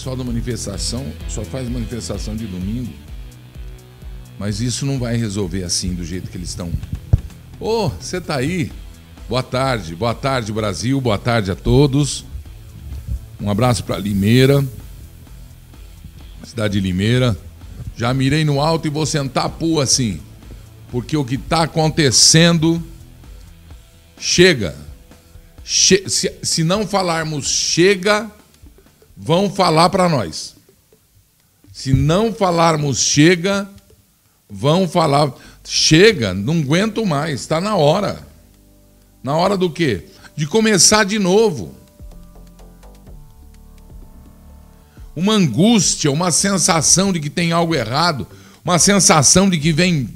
pessoal da manifestação só faz manifestação de domingo. Mas isso não vai resolver assim, do jeito que eles estão. Ô, oh, você tá aí? Boa tarde, boa tarde, Brasil, boa tarde a todos. Um abraço para Limeira, cidade de Limeira. Já mirei no alto e vou sentar a pua assim, porque o que está acontecendo chega. Che se, se não falarmos chega, vão falar para nós. Se não falarmos chega, vão falar. Chega, não aguento mais, está na hora. Na hora do quê? De começar de novo. Uma angústia, uma sensação de que tem algo errado, uma sensação de que vem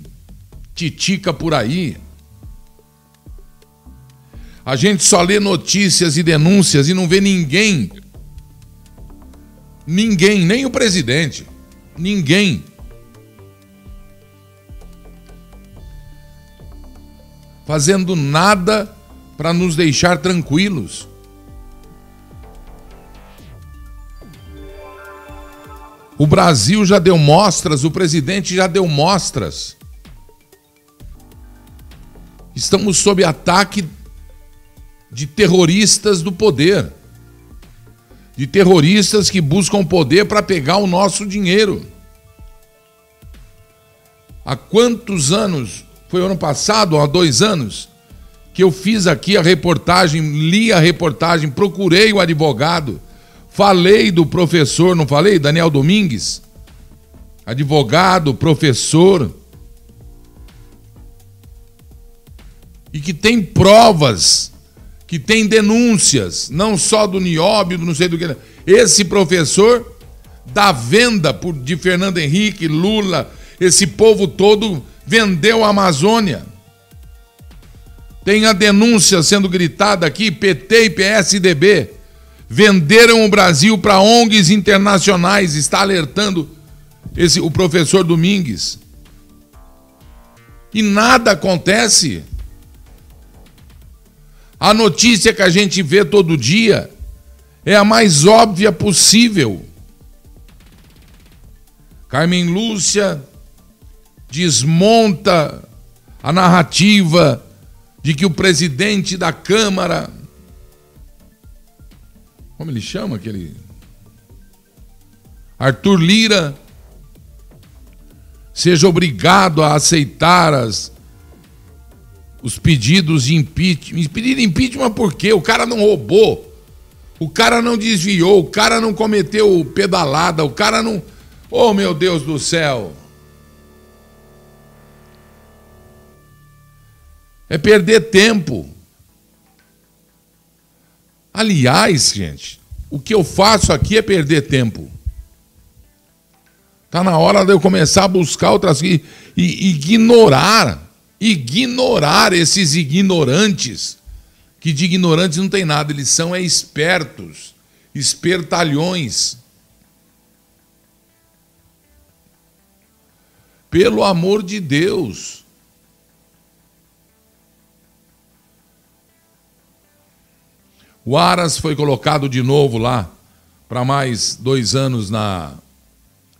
titica por aí. A gente só lê notícias e denúncias e não vê ninguém Ninguém, nem o presidente. Ninguém. Fazendo nada para nos deixar tranquilos. O Brasil já deu mostras, o presidente já deu mostras. Estamos sob ataque de terroristas do poder de terroristas que buscam poder para pegar o nosso dinheiro. Há quantos anos? Foi ano passado, há dois anos, que eu fiz aqui a reportagem, li a reportagem, procurei o advogado, falei do professor, não falei? Daniel Domingues? Advogado, professor. E que tem provas que tem denúncias, não só do Nióbio, não sei do que. Esse professor da venda por, de Fernando Henrique, Lula, esse povo todo vendeu a Amazônia. Tem a denúncia sendo gritada aqui, PT e PSDB venderam o Brasil para ONGs internacionais, está alertando esse o professor Domingues. E nada acontece. A notícia que a gente vê todo dia é a mais óbvia possível. Carmen Lúcia desmonta a narrativa de que o presidente da Câmara. Como ele chama aquele? Arthur Lira seja obrigado a aceitar as os pedidos de impeachment. Pedido de impeachment por quê? O cara não roubou. O cara não desviou, o cara não cometeu pedalada, o cara não. Oh, meu Deus do céu! É perder tempo. Aliás, gente, o que eu faço aqui é perder tempo. Está na hora de eu começar a buscar outras e, e ignorar ignorar esses ignorantes, que de ignorantes não tem nada, eles são é espertos, espertalhões. Pelo amor de Deus. O Aras foi colocado de novo lá para mais dois anos na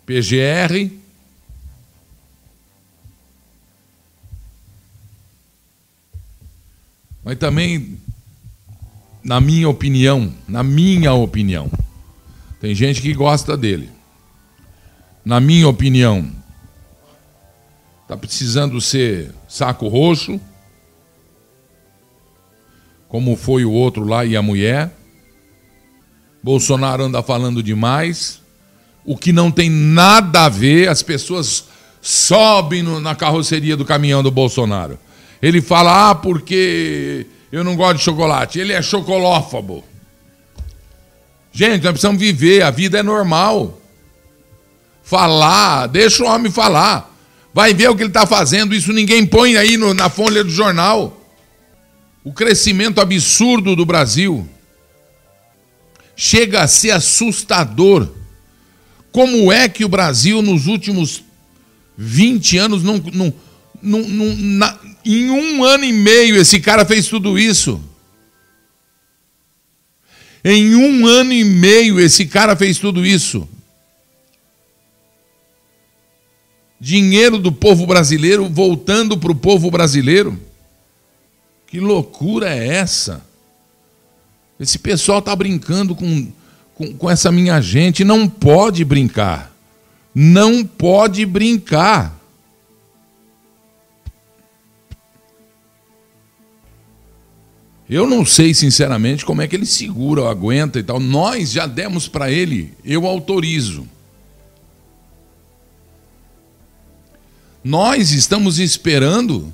PGR. Mas também, na minha opinião, na minha opinião, tem gente que gosta dele. Na minha opinião, está precisando ser saco roxo, como foi o outro lá e a mulher. Bolsonaro anda falando demais, o que não tem nada a ver, as pessoas sobem no, na carroceria do caminhão do Bolsonaro. Ele fala, ah, porque eu não gosto de chocolate. Ele é chocolófobo. Gente, nós precisamos viver, a vida é normal. Falar, deixa o homem falar. Vai ver o que ele está fazendo, isso ninguém põe aí no, na folha do jornal. O crescimento absurdo do Brasil chega a ser assustador. Como é que o Brasil, nos últimos 20 anos, não, não, não, não na, Em um ano e meio, esse cara fez tudo isso. Em um ano e meio, esse cara fez tudo isso. Dinheiro do povo brasileiro voltando para o povo brasileiro. Que loucura é essa? Esse pessoal está brincando com, com, com essa minha gente. Não pode brincar. Não pode brincar. Eu não sei, sinceramente, como é que ele segura, aguenta e tal. Nós já demos para ele, eu autorizo. Nós estamos esperando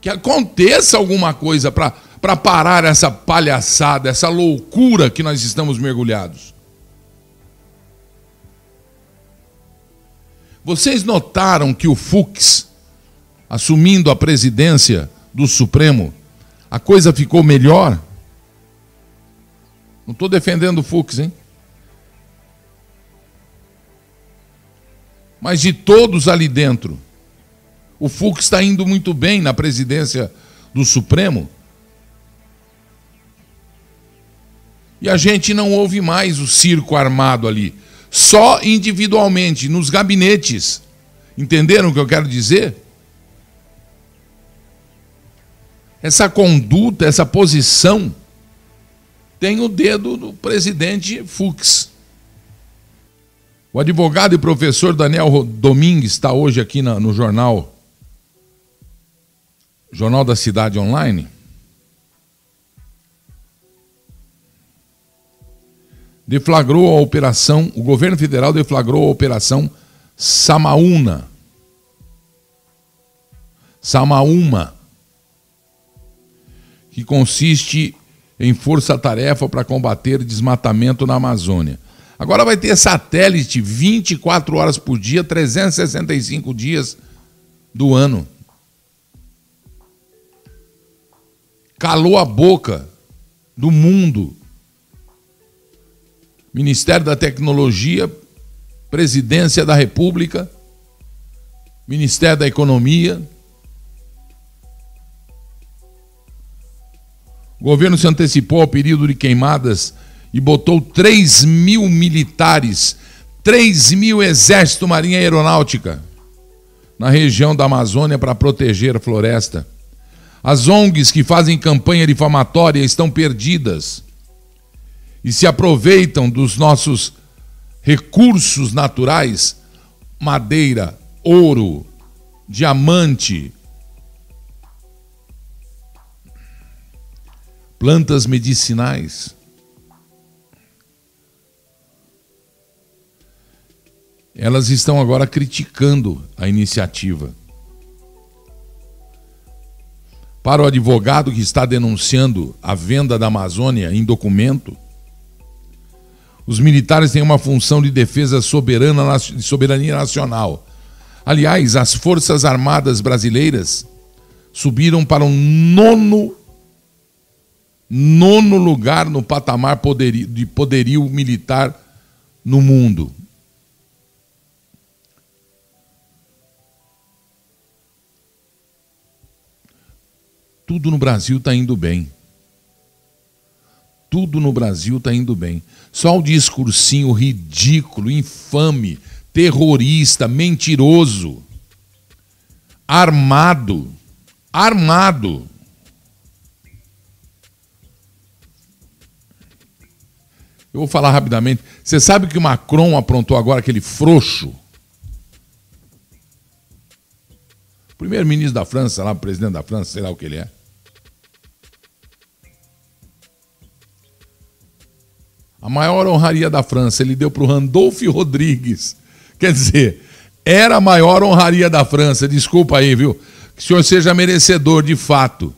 que aconteça alguma coisa para parar essa palhaçada, essa loucura que nós estamos mergulhados. Vocês notaram que o Fux, assumindo a presidência do Supremo, a coisa ficou melhor? Não estou defendendo o Fux, hein? Mas de todos ali dentro, o Fux está indo muito bem na presidência do Supremo. E a gente não ouve mais o circo armado ali. Só individualmente, nos gabinetes. Entenderam o que eu quero dizer? Essa conduta, essa posição, tem o dedo do presidente Fux. O advogado e professor Daniel Domingues está hoje aqui no jornal Jornal da Cidade Online. Deflagrou a operação, o governo federal deflagrou a operação Samaúna. Samaúma, que consiste em força-tarefa para combater desmatamento na Amazônia. Agora vai ter satélite 24 horas por dia, 365 dias do ano. calou a boca do mundo. Ministério da Tecnologia, Presidência da República, Ministério da Economia. Governo se antecipou ao período de queimadas e botou 3 mil militares, 3 mil exército, marinha e aeronáutica na região da Amazônia para proteger a floresta. As ONGs que fazem campanha difamatória estão perdidas e se aproveitam dos nossos recursos naturais madeira, ouro, diamante, plantas medicinais. Elas estão agora criticando a iniciativa. Para o advogado que está denunciando a venda da Amazônia em documento, os militares têm uma função de defesa soberana, de soberania nacional. Aliás, as Forças Armadas brasileiras subiram para um nono, nono lugar no patamar poderio, de poderio militar no mundo. tudo no Brasil está indo bem. Tudo no Brasil está indo bem. Só o discursinho ridículo, infame, terrorista, mentiroso, armado, armado. Eu vou falar rapidamente. Você sabe que o Macron aprontou agora aquele frouxo? Primeiro-ministro da França, lá, presidente da França, sei lá o que ele é. A maior honraria da França ele deu para o Randolph Rodrigues. Quer dizer, era a maior honraria da França. Desculpa aí, viu? Que o senhor seja merecedor de fato.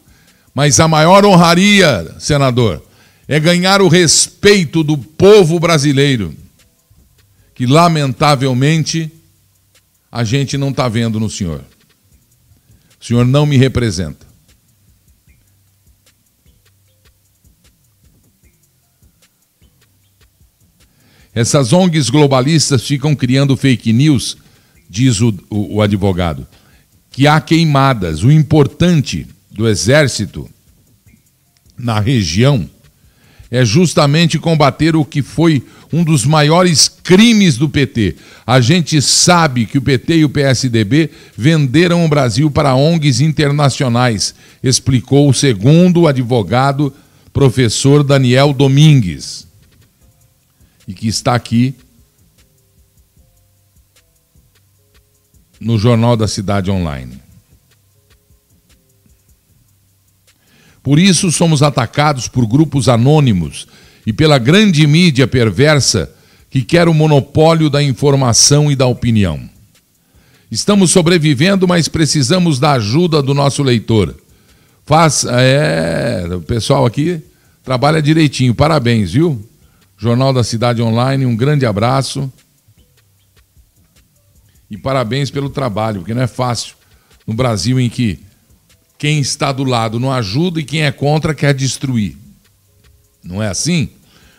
Mas a maior honraria, senador, é ganhar o respeito do povo brasileiro, que lamentavelmente a gente não está vendo no senhor. O senhor não me representa. Essas ONGs globalistas ficam criando fake news, diz o, o, o advogado. que há queimadas. O importante do exército na região é justamente combater o que foi um dos maiores crimes do PT. A gente sabe que o PT e o PSDB venderam o Brasil para ONGs internacionais, explicou o segundo advogado, professor Daniel Domingues, e que está aqui no Jornal da Cidade Online. Por isso somos atacados por grupos anônimos e pela grande mídia perversa que quer o monopólio da informação e da opinião. Estamos sobrevivendo, mas precisamos da ajuda do nosso leitor. Faça, é, o pessoal aqui trabalha direitinho. Parabéns, viu? Jornal da Cidade Online, um grande abraço. E parabéns pelo trabalho, porque não é fácil no Brasil em que quem está do lado não ajuda e quem é contra quer destruir. Não é assim?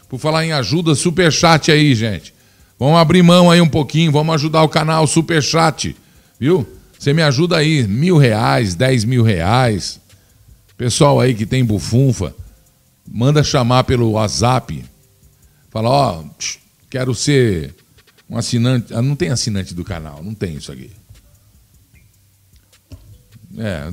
Por falar em ajuda, super chat aí, gente. Vamos abrir mão aí um pouquinho, vamos ajudar o canal super chat, viu? Você me ajuda aí, mil reais, dez mil reais. Pessoal aí que tem bufunfa, manda chamar pelo WhatsApp. Fala, ó, oh, quero ser um assinante. Ah, não tem assinante do canal, não tem isso aqui. É,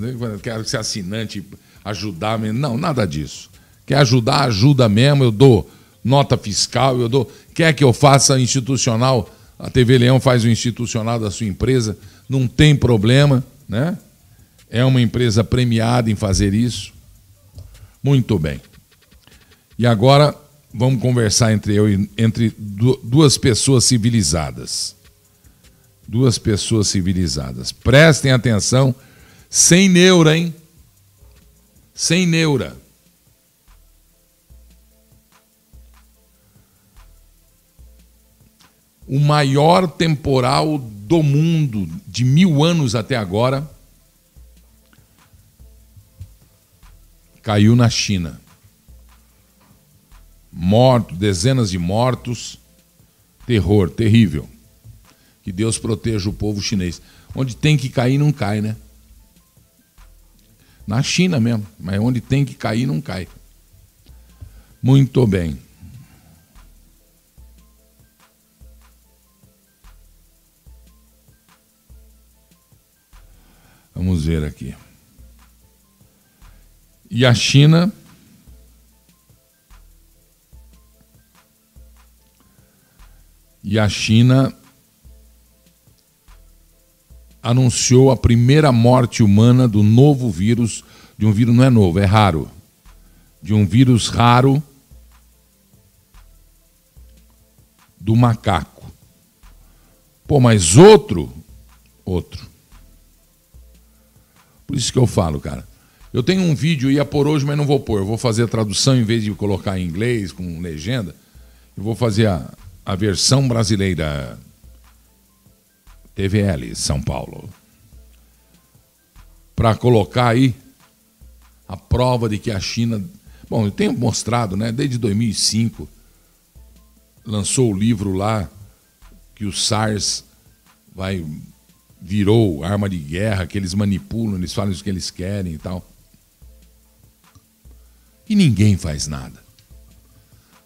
quero ser assinante, ajudar. Não, nada disso. Quer ajudar, ajuda mesmo. Eu dou nota fiscal, eu dou. Quer que eu faça institucional? A TV Leão faz o institucional da sua empresa, não tem problema, né? É uma empresa premiada em fazer isso. Muito bem. E agora vamos conversar entre eu e entre duas pessoas civilizadas. Duas pessoas civilizadas. Prestem atenção sem neura, hein? Sem neura. O maior temporal do mundo de mil anos até agora caiu na China. Mortos, dezenas de mortos, terror, terrível. Que Deus proteja o povo chinês. Onde tem que cair, não cai, né? Na China mesmo, mas onde tem que cair, não cai. Muito bem. Vamos ver aqui. E a China. E a China anunciou a primeira morte humana do novo vírus, de um vírus não é novo, é raro, de um vírus raro do macaco. Pô, mas outro, outro. Por isso que eu falo, cara. Eu tenho um vídeo, ia por hoje, mas não vou pôr. Eu vou fazer a tradução em vez de colocar em inglês, com legenda. Eu vou fazer a, a versão brasileira TVL São Paulo. Para colocar aí a prova de que a China. Bom, eu tenho mostrado, né? Desde 2005, lançou o livro lá que o SARS vai virou arma de guerra, que eles manipulam, eles falam o que eles querem e tal. E ninguém faz nada.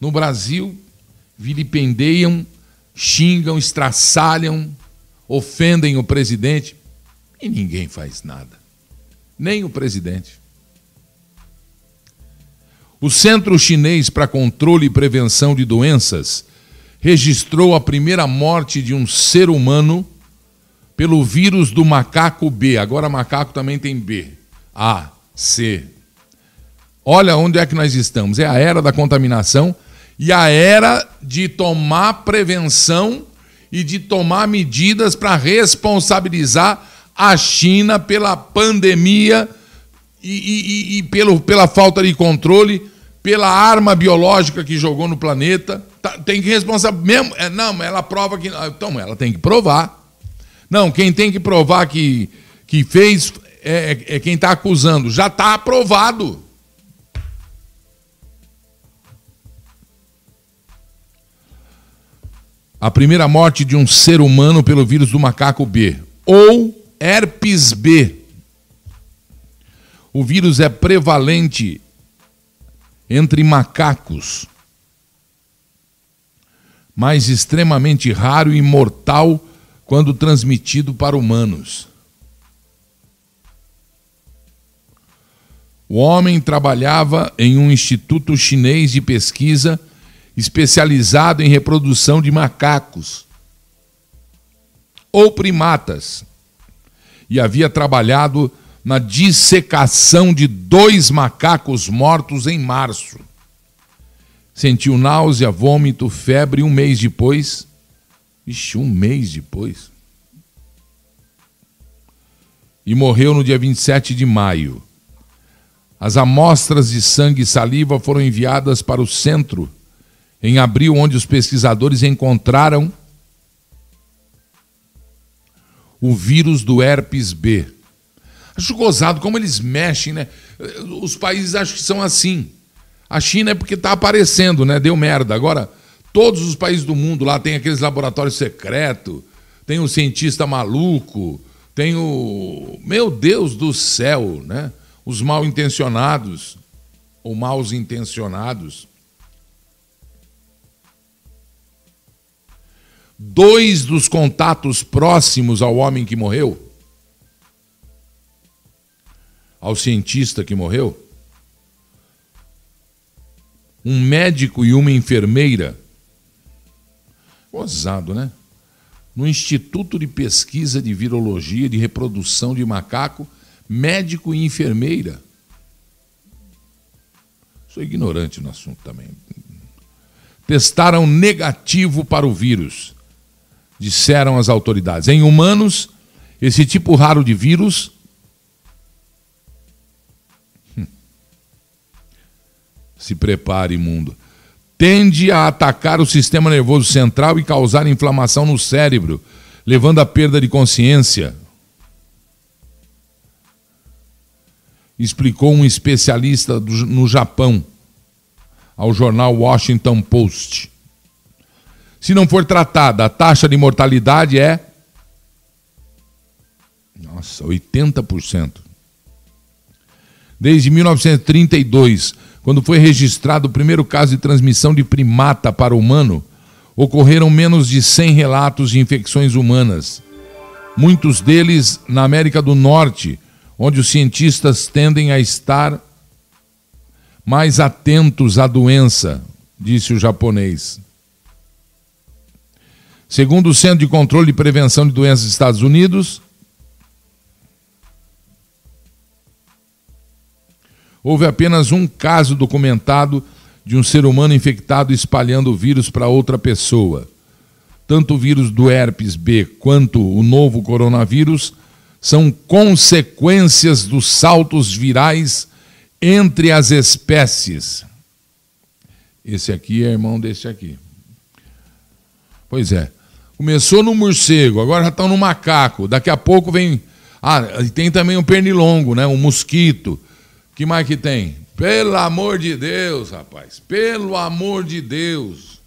No Brasil, vilipendeiam, xingam, estraçalham, ofendem o presidente e ninguém faz nada. Nem o presidente. O Centro Chinês para Controle e Prevenção de Doenças registrou a primeira morte de um ser humano pelo vírus do macaco B. Agora macaco também tem B. A, C. Olha onde é que nós estamos. É a era da contaminação e a era de tomar prevenção e de tomar medidas para responsabilizar a China pela pandemia e, e, e, pelo, pela falta de controle, pela arma biológica que jogou no planeta. Tá, tem que responsabilizar. Mesmo, é, não, ela prova que. Então, ela tem que provar. Não, quem tem que provar que, que fez é, é quem está acusando. Já está aprovado. A primeira morte de um ser humano pelo vírus do macaco B. Ou herpes B. O vírus é prevalente entre macacos, mas extremamente raro e mortal quando transmitido para humanos. O homem trabalhava em um instituto chinês de pesquisa especializado em reprodução de macacos ou primatas e havia trabalhado na dissecação de dois macacos mortos em março. Sentiu náusea, vômito, febre um mês depois. Ixi, um mês depois. E morreu no dia 27 de maio. As amostras de sangue e saliva foram enviadas para o centro em abril, onde os pesquisadores encontraram o vírus do herpes B. Acho gozado como eles mexem, né? Os países acham que são assim. A China é porque está aparecendo, né? Deu merda. Agora, todos os países do mundo lá tem aqueles laboratórios secretos, tem o cientista maluco, tem o. Meu Deus do céu, né? Os mal intencionados ou maus intencionados. Dois dos contatos próximos ao homem que morreu, ao cientista que morreu, um médico e uma enfermeira, gozado, né? No Instituto de Pesquisa de Virologia de Reprodução de Macaco, médico e enfermeira. Sou ignorante no assunto também. Testaram negativo para o vírus disseram as autoridades. Em humanos, esse tipo raro de vírus. Hum, se prepare, mundo. Tende a atacar o sistema nervoso central e causar inflamação no cérebro, levando à perda de consciência. Explicou um especialista no Japão ao jornal Washington Post. Se não for tratada, a taxa de mortalidade é. Nossa, 80%. Desde 1932, quando foi registrado o primeiro caso de transmissão de primata para humano, ocorreram menos de 100 relatos de infecções humanas. Muitos deles na América do Norte, onde os cientistas tendem a estar mais atentos à doença, disse o japonês. Segundo o Centro de Controle e Prevenção de Doenças dos Estados Unidos, houve apenas um caso documentado de um ser humano infectado espalhando o vírus para outra pessoa. Tanto o vírus do herpes B quanto o novo coronavírus são consequências dos saltos virais entre as espécies. Esse aqui é irmão desse aqui. Pois é. Começou no morcego, agora já estão no macaco. Daqui a pouco vem. Ah, tem também o pernilongo, né? O mosquito. Que mais que tem? Pelo amor de Deus, rapaz. Pelo amor de Deus.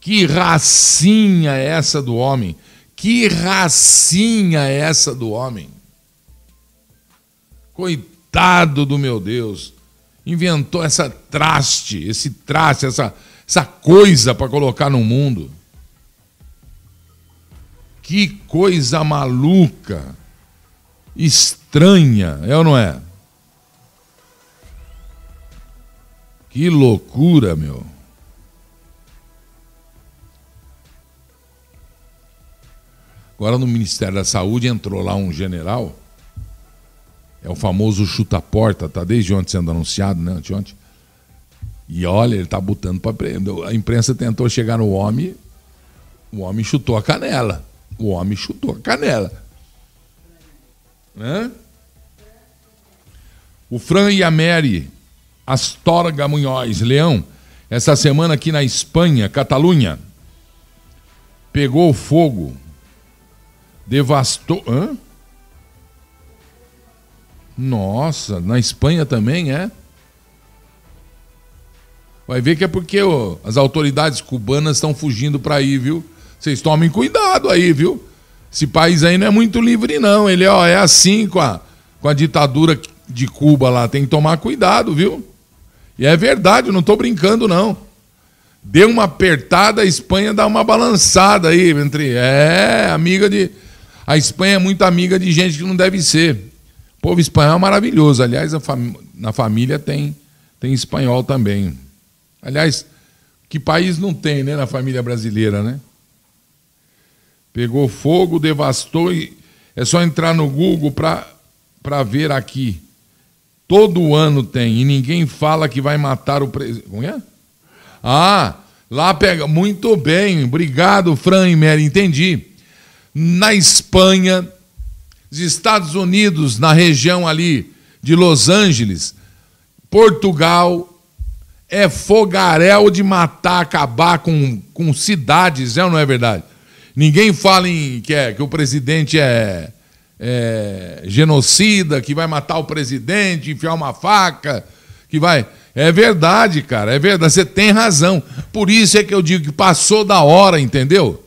Que racinha é essa do homem? Que racinha é essa do homem? Coitado do meu Deus. Inventou essa traste, esse traste, essa, essa coisa para colocar no mundo. Que coisa maluca, estranha, é ou não é? Que loucura, meu. Agora no Ministério da Saúde entrou lá um general, é o famoso chuta-porta, tá desde ontem sendo anunciado, né? Anteontem. E olha, ele está botando para prender. A imprensa tentou chegar no homem, o homem chutou a canela. O homem chutou a canela. Né? O Fran e a Mary Astorga Munhoz Leão, essa semana aqui na Espanha, Catalunha, pegou fogo, devastou. Hã? Nossa, na Espanha também é? Vai ver que é porque as autoridades cubanas estão fugindo para aí, viu? Vocês tomem cuidado aí, viu? Esse país aí não é muito livre, não. Ele ó, é assim com a, com a ditadura de Cuba lá. Tem que tomar cuidado, viu? E é verdade, não estou brincando, não. Deu uma apertada, a Espanha dá uma balançada aí entre. É, amiga de. A Espanha é muito amiga de gente que não deve ser. O povo espanhol é maravilhoso. Aliás, fam... na família tem, tem espanhol também. Aliás, que país não tem, né, na família brasileira, né? Pegou fogo, devastou e é só entrar no Google para ver aqui. Todo ano tem e ninguém fala que vai matar o presidente. Como é? Ah, lá pega. Muito bem, obrigado, Fran e Mary, entendi. Na Espanha, os Estados Unidos, na região ali de Los Angeles, Portugal, é fogaréu de matar, acabar com, com cidades, é ou não é verdade? Ninguém fala em, que, é, que o presidente é, é genocida, que vai matar o presidente, enfiar uma faca, que vai. É verdade, cara, é verdade, você tem razão. Por isso é que eu digo que passou da hora, entendeu?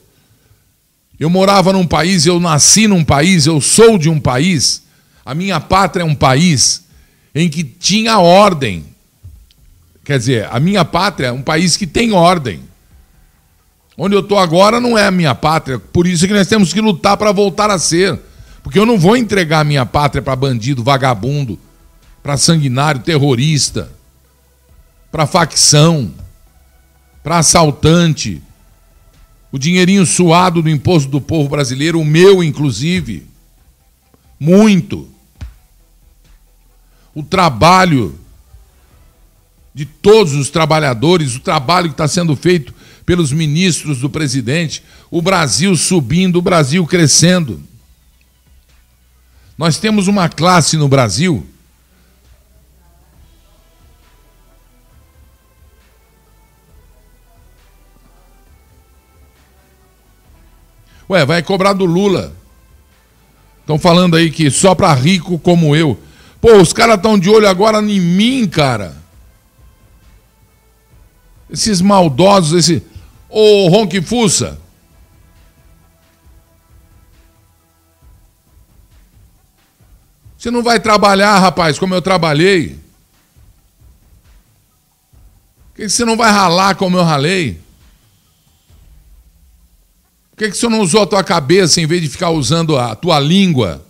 Eu morava num país, eu nasci num país, eu sou de um país, a minha pátria é um país em que tinha ordem. Quer dizer, a minha pátria é um país que tem ordem. Onde eu estou agora não é a minha pátria, por isso que nós temos que lutar para voltar a ser. Porque eu não vou entregar a minha pátria para bandido, vagabundo, para sanguinário, terrorista, para facção, para assaltante. O dinheirinho suado do imposto do povo brasileiro, o meu inclusive, muito. O trabalho de todos os trabalhadores, o trabalho que está sendo feito pelos ministros do presidente, o Brasil subindo, o Brasil crescendo. Nós temos uma classe no Brasil Ué, vai cobrar do Lula. Estão falando aí que só para rico como eu. Pô, os caras estão de olho agora em mim, cara. Esses maldosos, esse. Ô Ronque Fussa. Você não vai trabalhar, rapaz, como eu trabalhei. Por que você não vai ralar como eu ralei? Por que você não usou a tua cabeça em vez de ficar usando a tua língua?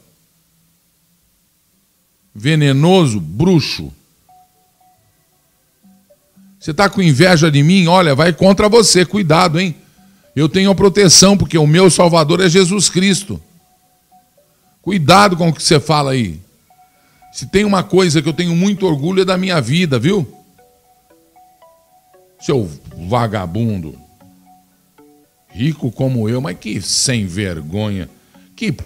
Venenoso, bruxo. Você está com inveja de mim? Olha, vai contra você, cuidado, hein? Eu tenho a proteção, porque o meu Salvador é Jesus Cristo. Cuidado com o que você fala aí. Se tem uma coisa que eu tenho muito orgulho é da minha vida, viu? Seu vagabundo. Rico como eu, mas que sem vergonha. Que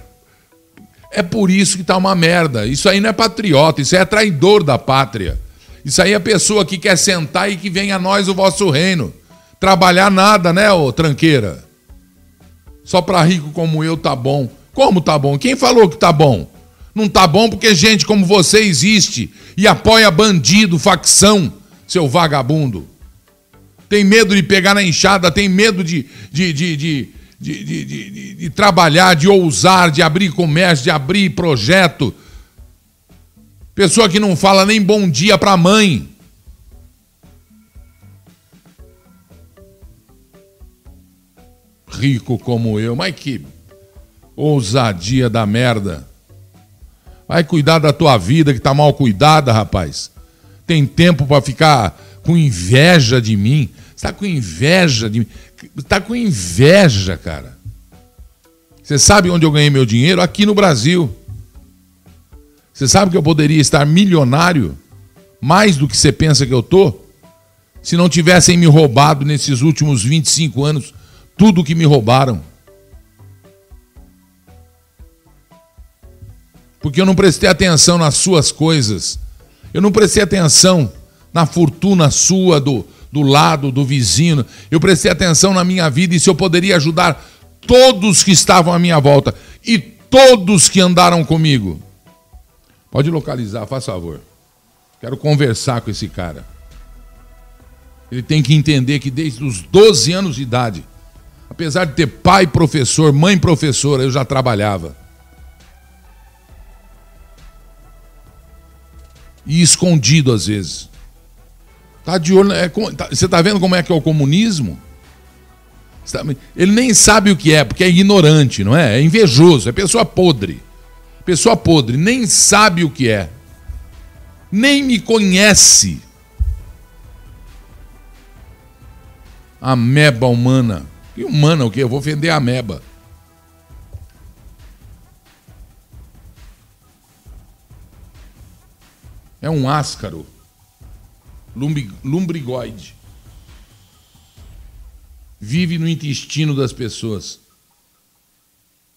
é por isso que está uma merda. Isso aí não é patriota, isso é traidor da pátria. Isso aí é a pessoa que quer sentar e que vem a nós o vosso reino. Trabalhar nada, né, ô tranqueira? Só para rico como eu tá bom. Como tá bom? Quem falou que tá bom? Não tá bom porque gente como você existe e apoia bandido, facção, seu vagabundo. Tem medo de pegar na enxada, tem medo de, de, de, de trabalhar, de ousar, de abrir comércio, de abrir projeto, Pessoa que não fala nem bom dia para a mãe. Rico como eu, mas que ousadia da merda. Vai cuidar da tua vida que tá mal cuidada, rapaz. Tem tempo para ficar com inveja de mim. Você tá com inveja de mim. Tá com inveja, cara. Você sabe onde eu ganhei meu dinheiro? Aqui no Brasil. Você sabe que eu poderia estar milionário, mais do que você pensa que eu estou, se não tivessem me roubado nesses últimos 25 anos tudo que me roubaram. Porque eu não prestei atenção nas suas coisas. Eu não prestei atenção na fortuna sua, do, do lado, do vizinho. Eu prestei atenção na minha vida e se eu poderia ajudar todos que estavam à minha volta e todos que andaram comigo. Pode localizar, faz favor. Quero conversar com esse cara. Ele tem que entender que desde os 12 anos de idade, Apesar de ter pai professor, mãe professora, eu já trabalhava. E escondido às vezes. Tá de olho. É, tá, você está vendo como é que é o comunismo? Tá, ele nem sabe o que é, porque é ignorante, não é? É invejoso, é pessoa podre. Pessoa podre, nem sabe o que é. Nem me conhece. Ameba humana. Que humana o quê? Eu vou vender a ameba. É um áscaro. Lumbrigoide. Vive no intestino das pessoas.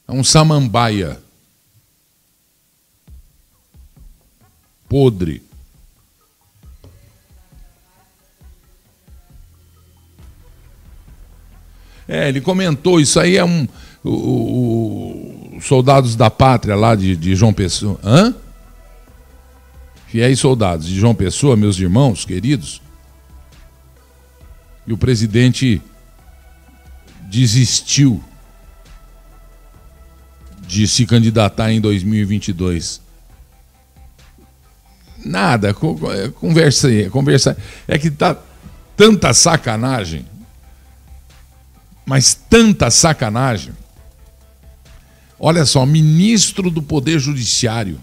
É um samambaia. Podre. É, ele comentou, isso aí é um. O, o soldados da pátria lá de, de João Pessoa. Hã? Fiéis soldados de João Pessoa, meus irmãos queridos. E o presidente desistiu de se candidatar em 2022. Nada, conversa aí, conversa. É que tá tanta sacanagem mas tanta sacanagem. Olha só, ministro do Poder Judiciário,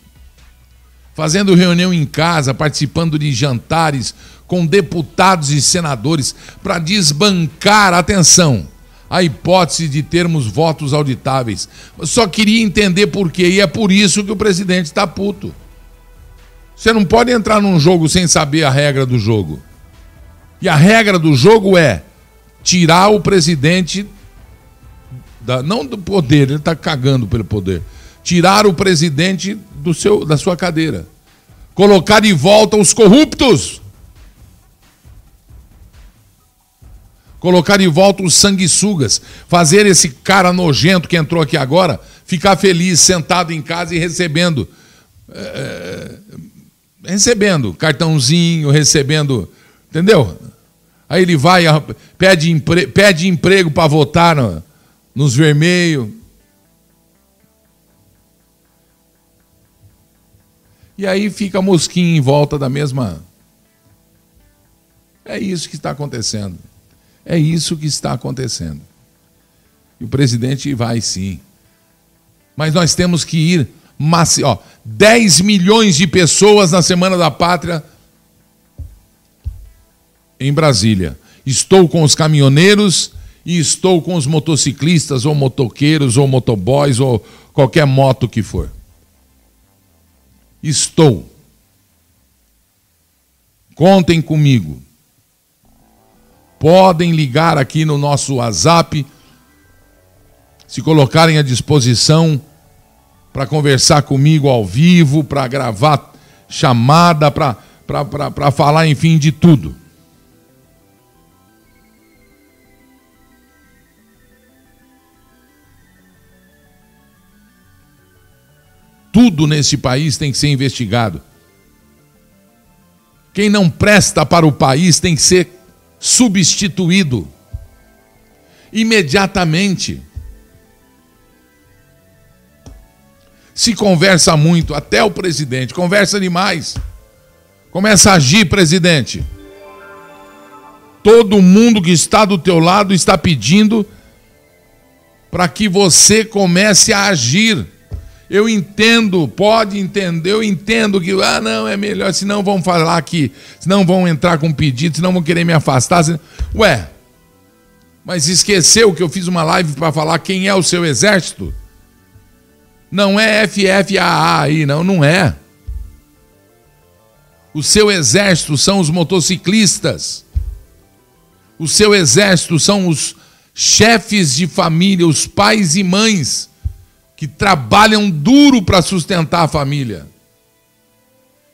fazendo reunião em casa, participando de jantares com deputados e senadores para desbancar, atenção, a hipótese de termos votos auditáveis. só queria entender por quê, e é por isso que o presidente está puto. Você não pode entrar num jogo sem saber a regra do jogo. E a regra do jogo é tirar o presidente, da, não do poder, ele está cagando pelo poder, tirar o presidente do seu, da sua cadeira, colocar de volta os corruptos, colocar de volta os sanguessugas, fazer esse cara nojento que entrou aqui agora ficar feliz, sentado em casa e recebendo. É, recebendo cartãozinho, recebendo. Entendeu? Aí ele vai, pede, empre, pede emprego para votar no, nos vermelhos. E aí fica a mosquinha em volta da mesma. É isso que está acontecendo. É isso que está acontecendo. E o presidente vai sim. Mas nós temos que ir. Ó, 10 milhões de pessoas na Semana da Pátria em Brasília. Estou com os caminhoneiros e estou com os motociclistas, ou motoqueiros, ou motoboys, ou qualquer moto que for. Estou. Contem comigo. Podem ligar aqui no nosso WhatsApp, se colocarem à disposição para conversar comigo ao vivo, para gravar chamada, para falar, enfim, de tudo. Tudo nesse país tem que ser investigado. Quem não presta para o país tem que ser substituído imediatamente. Se conversa muito, até o presidente conversa demais. Começa a agir, presidente. Todo mundo que está do teu lado está pedindo para que você comece a agir. Eu entendo, pode entender, eu entendo que, ah, não, é melhor, senão vão falar que, senão vão entrar com pedido, senão vão querer me afastar. Ué, mas esqueceu que eu fiz uma live para falar quem é o seu exército? Não é FFAA aí, não, não é. O seu exército são os motociclistas. O seu exército são os chefes de família, os pais e mães que trabalham duro para sustentar a família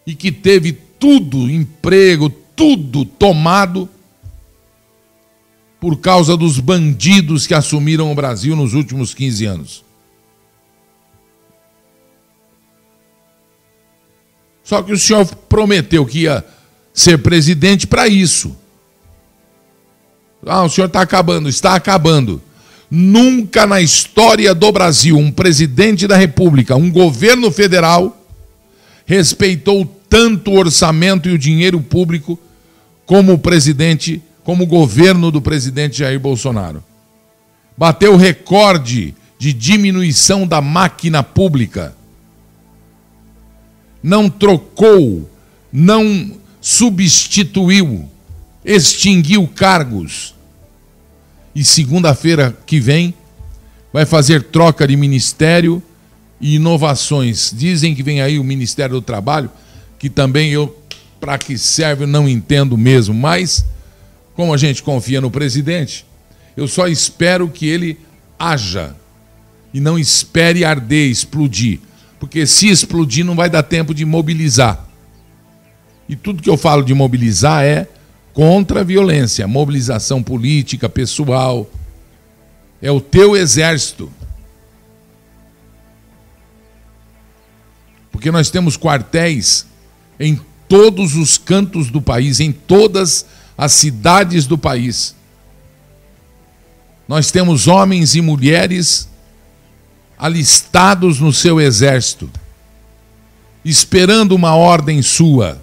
e que teve tudo, emprego, tudo tomado por causa dos bandidos que assumiram o Brasil nos últimos 15 anos. Só que o senhor prometeu que ia ser presidente para isso. Ah, o senhor está acabando, está acabando. Nunca na história do Brasil um presidente da República, um governo federal, respeitou tanto o orçamento e o dinheiro público como o presidente, como o governo do presidente Jair Bolsonaro. Bateu recorde de diminuição da máquina pública. Não trocou, não substituiu, extinguiu cargos. E segunda-feira que vem vai fazer troca de ministério e inovações. Dizem que vem aí o Ministério do Trabalho, que também eu, para que serve, não entendo mesmo, mas como a gente confia no presidente, eu só espero que ele haja e não espere arder, explodir, porque se explodir não vai dar tempo de mobilizar. E tudo que eu falo de mobilizar é contra a violência, mobilização política, pessoal. É o teu exército. Porque nós temos quartéis em todos os cantos do país, em todas as cidades do país. Nós temos homens e mulheres alistados no seu exército, esperando uma ordem sua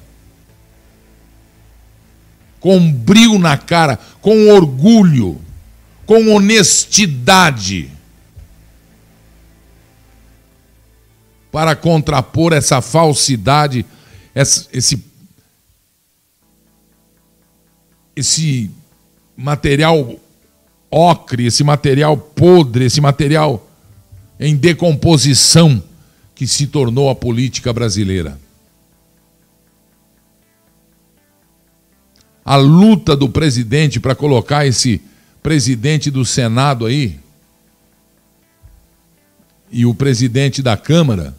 com brilho na cara, com orgulho, com honestidade, para contrapor essa falsidade, esse, esse material ocre, esse material podre, esse material em decomposição que se tornou a política brasileira. a luta do presidente para colocar esse presidente do Senado aí e o presidente da Câmara,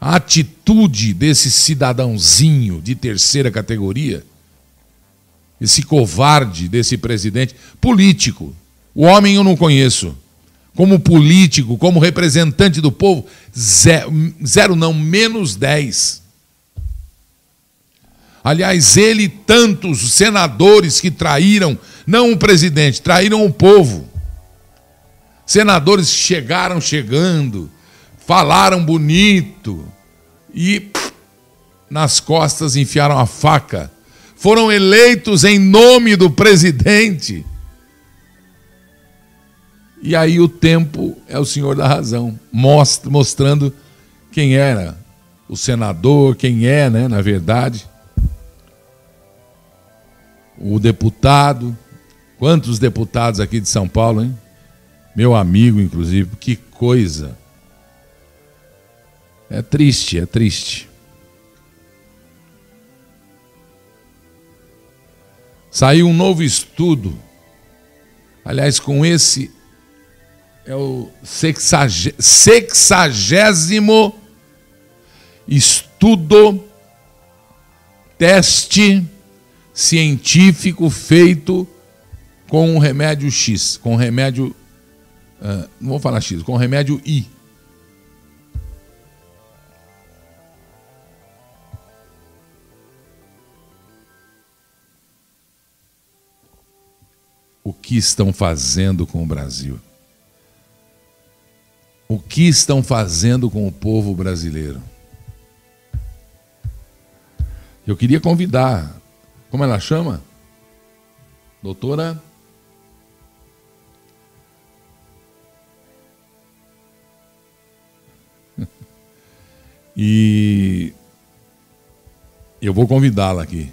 a atitude desse cidadãozinho de terceira categoria, esse covarde desse presidente, político. O homem eu não conheço. Como político, como representante do povo, zero, zero não, menos dez. Aliás, ele e tantos senadores que traíram, não o presidente, traíram o povo. Senadores chegaram chegando, falaram bonito e nas costas enfiaram a faca. Foram eleitos em nome do presidente. E aí o tempo é o senhor da razão, mostrando quem era o senador, quem é, né, na verdade o deputado. Quantos deputados aqui de São Paulo, hein? Meu amigo, inclusive, que coisa. É triste, é triste. Saiu um novo estudo. Aliás, com esse é o sexagésimo estudo, teste científico feito com um remédio X, com um remédio. Uh, não vou falar X, com um remédio I. O que estão fazendo com o Brasil? O que estão fazendo com o povo brasileiro? Eu queria convidar como ela chama? Doutora. e eu vou convidá-la aqui.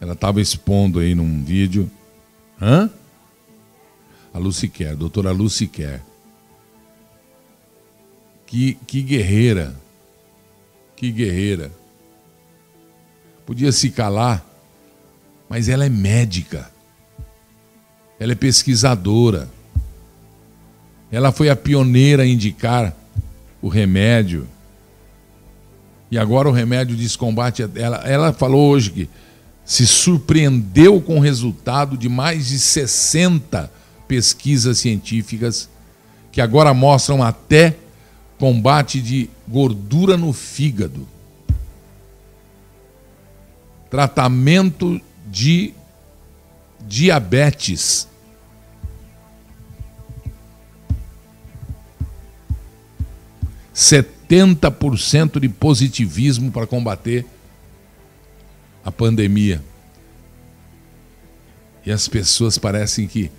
Ela estava expondo aí num vídeo. Hã? A Lucy Kerr, doutora Lucy Kerr. Que, que guerreira. Que guerreira. Podia se calar mas ela é médica, ela é pesquisadora, ela foi a pioneira a indicar o remédio. E agora o remédio diz combate. Ela, ela falou hoje que se surpreendeu com o resultado de mais de 60 pesquisas científicas que agora mostram até combate de gordura no fígado, tratamento de diabetes. Setenta por cento de positivismo para combater a pandemia. E as pessoas parecem que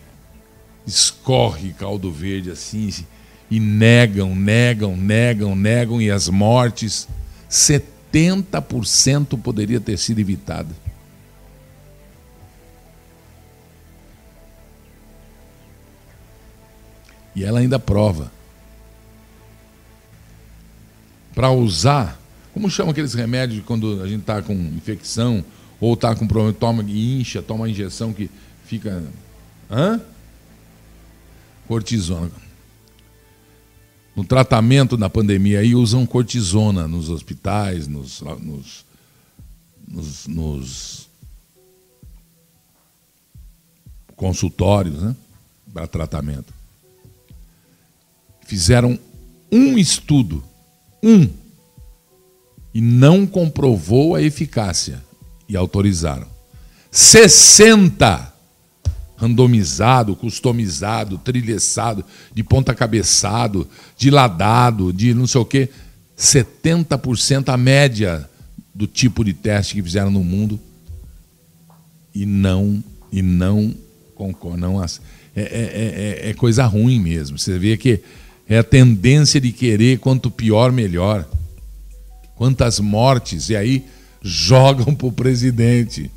escorre caldo verde assim e negam, negam, negam, negam e as mortes 70% poderia ter sido evitada. E ela ainda prova. Para usar, como chama aqueles remédios quando a gente está com infecção ou está com problema, toma incha, toma injeção que fica. Hã? Cortisona. No tratamento da pandemia aí usam cortisona nos hospitais, nos, nos, nos, nos consultórios, né? Para tratamento fizeram um estudo, um, e não comprovou a eficácia e autorizaram. 60 randomizado, customizado, trilheçado, de ponta cabeçado, diladado, de não sei o quê, 70% a média do tipo de teste que fizeram no mundo e não e não não é, é, é, é coisa ruim mesmo. Você vê que é a tendência de querer quanto pior, melhor. Quantas mortes, e aí jogam para o presidente.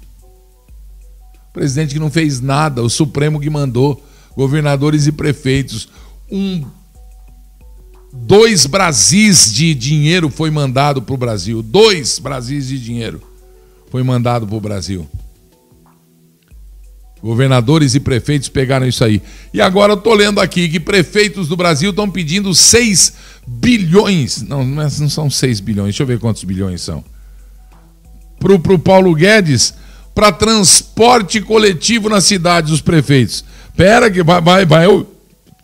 Presidente que não fez nada, o Supremo que mandou, governadores e prefeitos. Um, dois Brasis de dinheiro foi mandado para o Brasil. Dois Brasis de dinheiro foi mandado para o Brasil. Governadores e prefeitos pegaram isso aí. E agora eu estou lendo aqui que prefeitos do Brasil estão pedindo 6 bilhões. Não, não é, são 6 bilhões, deixa eu ver quantos bilhões são. Para o Paulo Guedes, para transporte coletivo na cidade dos prefeitos. Pera que vai, vai, vai.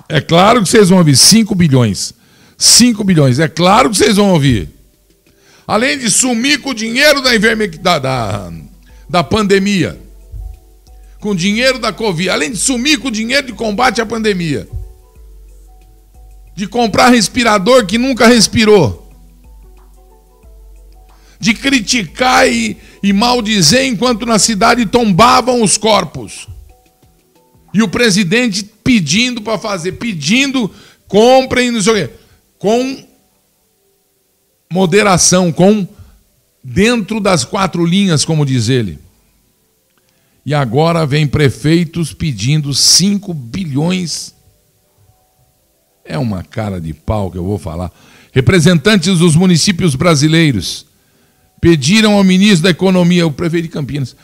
É claro que vocês vão ouvir 5 bilhões. 5 bilhões, é claro que vocês vão ouvir. Além de sumir com o dinheiro da, da, da, da pandemia com dinheiro da Covid, além de sumir com dinheiro de combate à pandemia, de comprar respirador que nunca respirou, de criticar e, e maldizer enquanto na cidade tombavam os corpos. E o presidente pedindo para fazer, pedindo, comprem, não sei o quê, com moderação, com dentro das quatro linhas, como diz ele. E agora vem prefeitos pedindo 5 bilhões. É uma cara de pau que eu vou falar. Representantes dos municípios brasileiros pediram ao ministro da Economia, o prefeito de Campinas,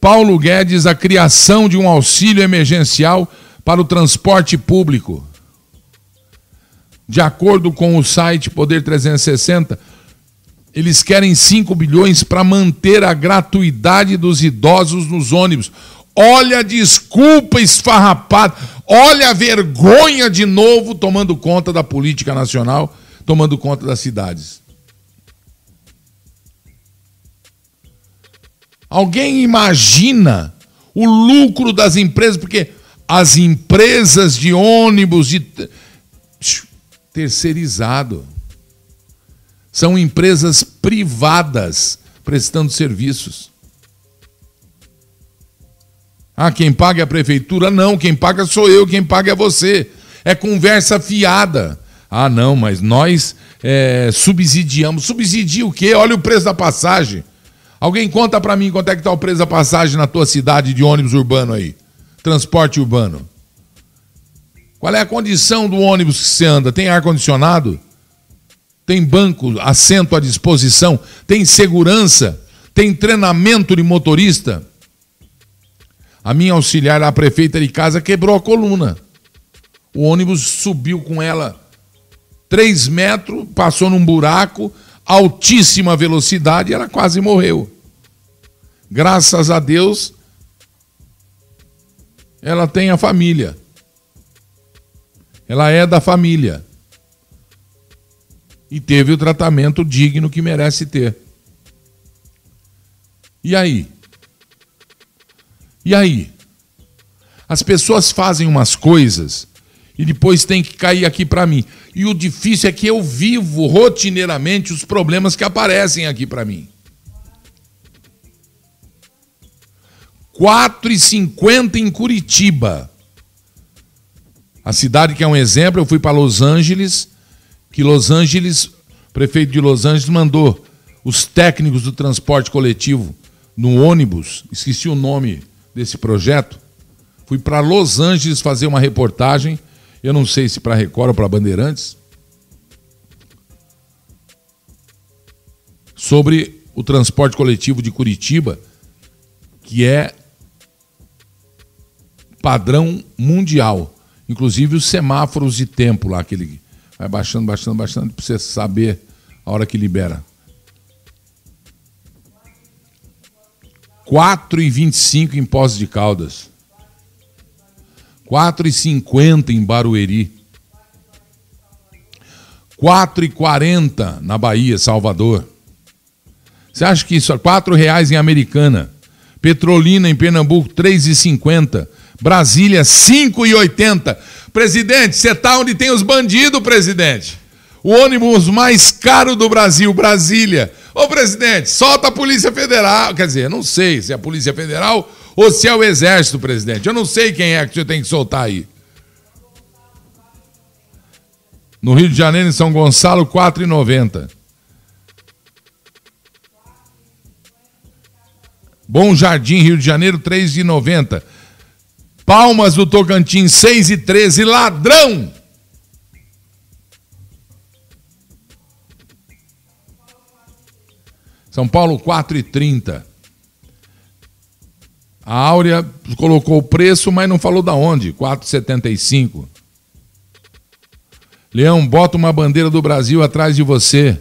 Paulo Guedes, a criação de um auxílio emergencial para o transporte público. De acordo com o site Poder 360, eles querem 5 bilhões para manter a gratuidade dos idosos nos ônibus. Olha a desculpa esfarrapada, olha a vergonha de novo tomando conta da política nacional, tomando conta das cidades. Alguém imagina o lucro das empresas, porque as empresas de ônibus de terceirizado são empresas privadas prestando serviços. Ah, quem paga é a prefeitura? Não, quem paga sou eu, quem paga é você. É conversa fiada. Ah, não, mas nós é, subsidiamos. Subsidia o quê? Olha o preço da passagem. Alguém conta para mim quanto é que está o preço da passagem na tua cidade de ônibus urbano aí? Transporte urbano. Qual é a condição do ônibus que você anda? Tem ar-condicionado? tem banco, assento à disposição, tem segurança, tem treinamento de motorista. A minha auxiliar, a prefeita de casa, quebrou a coluna. O ônibus subiu com ela três metros, passou num buraco, altíssima velocidade, ela quase morreu. Graças a Deus, ela tem a família. Ela é da família e teve o tratamento digno que merece ter. E aí? E aí? As pessoas fazem umas coisas e depois tem que cair aqui para mim. E o difícil é que eu vivo rotineiramente os problemas que aparecem aqui para mim. 4,50 em Curitiba. A cidade que é um exemplo, eu fui para Los Angeles, que Los Angeles, o prefeito de Los Angeles mandou os técnicos do transporte coletivo no ônibus, esqueci o nome desse projeto. Fui para Los Angeles fazer uma reportagem, eu não sei se para Record ou para Bandeirantes, sobre o transporte coletivo de Curitiba, que é padrão mundial. Inclusive os semáforos de tempo lá, aquele vai baixando, baixando, baixando, para você saber a hora que libera. 4,25 em Poços de Caldas. 4,50 em Barueri. 4,40 na Bahia, Salvador. Você acha que isso é R$ reais em Americana? Petrolina em Pernambuco, 3,50. Brasília, 5,80. Presidente, você está onde tem os bandidos, presidente. O ônibus mais caro do Brasil, Brasília. Ô, presidente, solta a Polícia Federal. Quer dizer, não sei se é a Polícia Federal ou se é o Exército, presidente. Eu não sei quem é que você tem que soltar aí. No Rio de Janeiro, em São Gonçalo, 4,90. Bom Jardim, Rio de Janeiro, 3,90. Palmas do Tocantins, 6 e 13. Ladrão! São Paulo, 4 e 30. A Áurea colocou o preço, mas não falou da onde. 4,75. Leão, bota uma bandeira do Brasil atrás de você.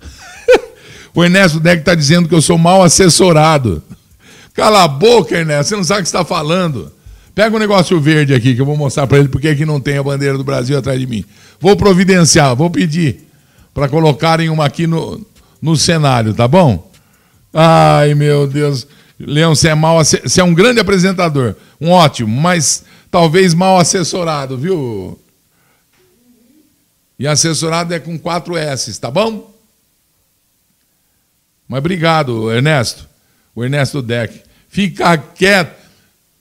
o Ernesto Deck está dizendo que eu sou mal assessorado. Cala a boca, Ernesto, você não sabe o que está falando. Pega um negócio verde aqui que eu vou mostrar para ele porque aqui não tem a bandeira do Brasil atrás de mim. Vou providenciar, vou pedir para colocarem uma aqui no, no cenário, tá bom? Ai, meu Deus. Leão, você é mal você é um grande apresentador, um ótimo, mas talvez mal assessorado, viu? E assessorado é com quatro S, tá bom? Mas obrigado, Ernesto o Ernesto Deck. Fica quieto.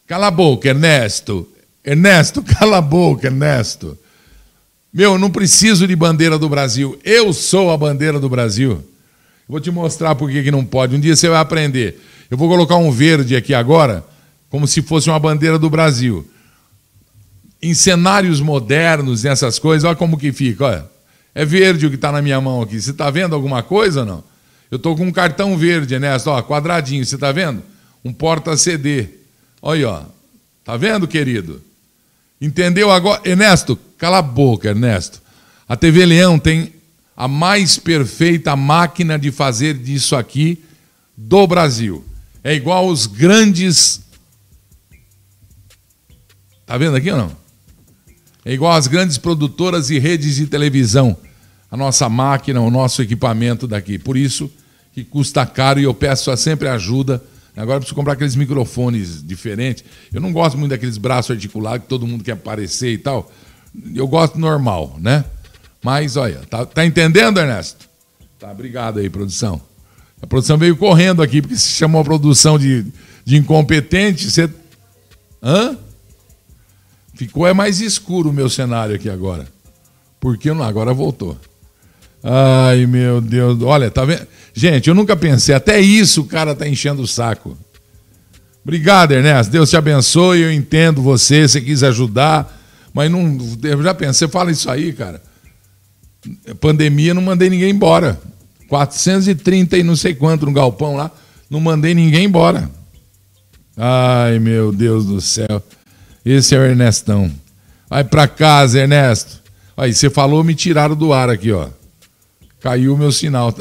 Cala a boca, Ernesto. Ernesto, cala a boca, Ernesto. Meu, não preciso de bandeira do Brasil. Eu sou a bandeira do Brasil. Vou te mostrar por que não pode. Um dia você vai aprender. Eu vou colocar um verde aqui agora, como se fosse uma bandeira do Brasil. Em cenários modernos, nessas coisas, olha como que fica. Olha. É verde o que está na minha mão aqui. Você está vendo alguma coisa ou não? Eu estou com um cartão verde, Ernesto, ó, quadradinho, você está vendo? Um porta-CD. Olha aí, ó. Tá vendo, querido? Entendeu agora? Ernesto, cala a boca, Ernesto. A TV Leão tem a mais perfeita máquina de fazer disso aqui do Brasil. É igual aos grandes. Tá vendo aqui ou não? É igual às grandes produtoras e redes de televisão. A nossa máquina, o nosso equipamento daqui. Por isso, que custa caro e eu peço sempre ajuda. Agora eu preciso comprar aqueles microfones diferentes. Eu não gosto muito daqueles braços articulados que todo mundo quer aparecer e tal. Eu gosto normal, né? Mas olha, tá, tá entendendo, Ernesto? Tá, obrigado aí, produção. A produção veio correndo aqui, porque se chamou a produção de, de incompetente, você. Hã? Ficou é mais escuro o meu cenário aqui agora. Porque não, agora voltou. Ai, meu Deus. Olha, tá vendo? Gente, eu nunca pensei, até isso o cara tá enchendo o saco. Obrigado, Ernesto. Deus te abençoe. Eu entendo você, você quis ajudar, mas não. Eu já pensei, fala isso aí, cara. Pandemia, não mandei ninguém embora. 430 e não sei quanto no galpão lá, não mandei ninguém embora. Ai, meu Deus do céu. Esse é o Ernestão. Vai para casa, Ernesto. Aí, você falou, me tiraram do ar aqui, ó. Caiu o meu sinal.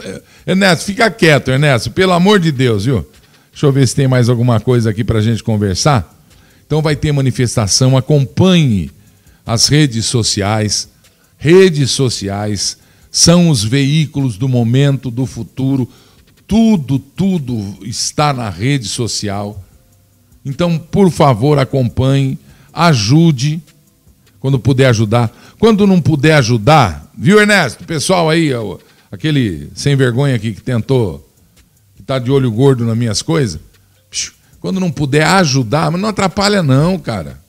Ernesto, fica quieto, Ernesto, pelo amor de Deus, viu? Deixa eu ver se tem mais alguma coisa aqui para a gente conversar. Então vai ter manifestação, acompanhe as redes sociais. Redes sociais são os veículos do momento, do futuro. Tudo, tudo está na rede social. Então, por favor, acompanhe, ajude, Quando puder ajudar. Quando não puder ajudar, viu, Ernesto? Pessoal aí, aquele sem vergonha aqui que tentou, que tá de olho gordo nas minhas coisas. Quando não puder ajudar, mas não atrapalha não, cara.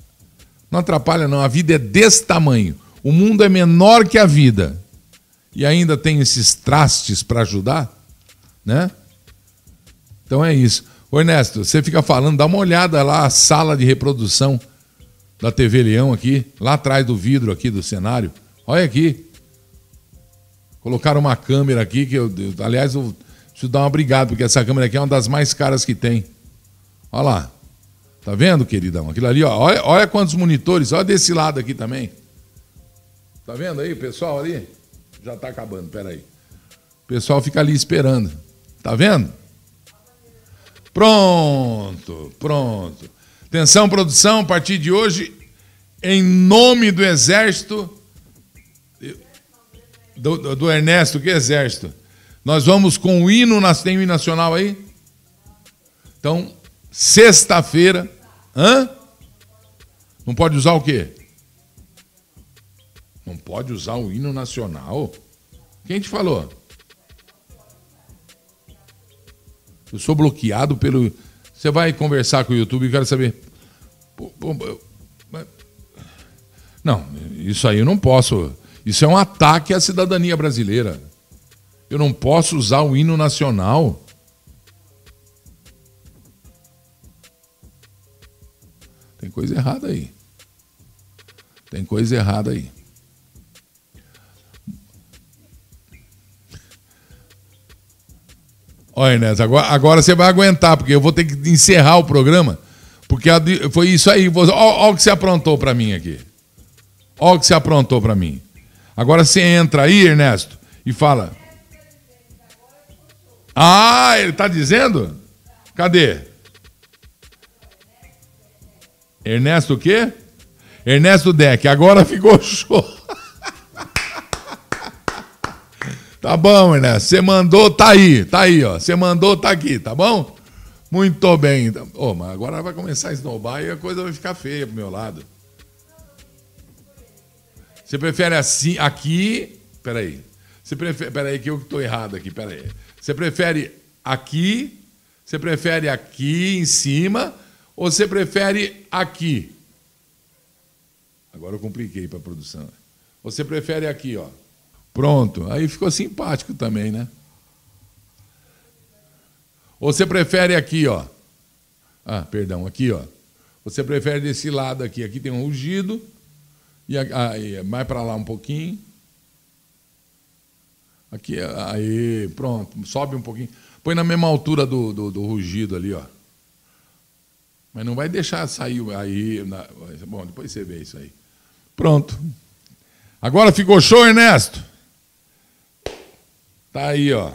Não atrapalha não. A vida é desse tamanho. O mundo é menor que a vida. E ainda tem esses trastes para ajudar, né? Então é isso. Ô Ernesto, você fica falando, dá uma olhada lá, a sala de reprodução da TV Leão aqui, lá atrás do vidro aqui do cenário. Olha aqui. Colocaram uma câmera aqui que eu, eu aliás, eu preciso dar uma obrigado, porque essa câmera aqui é uma das mais caras que tem. Olha lá. Tá vendo, queridão? Aquilo ali, ó. Olha, olha quantos monitores. Olha desse lado aqui também. Tá vendo aí, pessoal ali? Já tá acabando, peraí. O pessoal fica ali esperando. Tá vendo? Pronto, pronto. Atenção, produção, a partir de hoje, em nome do Exército, do, do Ernesto, que Exército? Nós vamos com o hino, tem o hino nacional aí? Então, sexta-feira, hã? Não pode usar o quê? Pode usar o hino nacional? Quem te falou? Eu sou bloqueado pelo. Você vai conversar com o YouTube e quero saber. Não, isso aí eu não posso. Isso é um ataque à cidadania brasileira. Eu não posso usar o hino nacional. Tem coisa errada aí. Tem coisa errada aí. Olha, Inés, agora, agora você vai aguentar, porque eu vou ter que encerrar o programa. Porque foi isso aí. Olha o que você aprontou para mim aqui. Olha o que você aprontou para mim. Agora você entra aí, Ernesto, e fala. Ah, ele está dizendo? Cadê? Ernesto o quê? Ernesto Deck. Agora ficou show. Tá bom, Ernesto. Você mandou, tá aí, tá aí, ó. Você mandou, tá aqui, tá bom? Muito bem. Oh, mas agora vai começar a esnobar e a coisa vai ficar feia pro meu lado. Você prefere assim, aqui. Peraí. Você prefere. Peraí, que eu que estou errado aqui, peraí. Você prefere aqui? Você prefere aqui em cima? Ou você prefere aqui? Agora eu compliquei para a produção. Você prefere aqui, ó. Pronto. Aí ficou simpático também, né? Ou você prefere aqui, ó. Ah, perdão, aqui, ó. Você prefere desse lado aqui. Aqui tem um rugido. E aí, mais para lá um pouquinho. Aqui, aí, pronto. Sobe um pouquinho. Põe na mesma altura do, do, do rugido ali, ó. Mas não vai deixar sair aí. Na... Bom, depois você vê isso aí. Pronto. Agora ficou show, Ernesto? Tá aí, ó.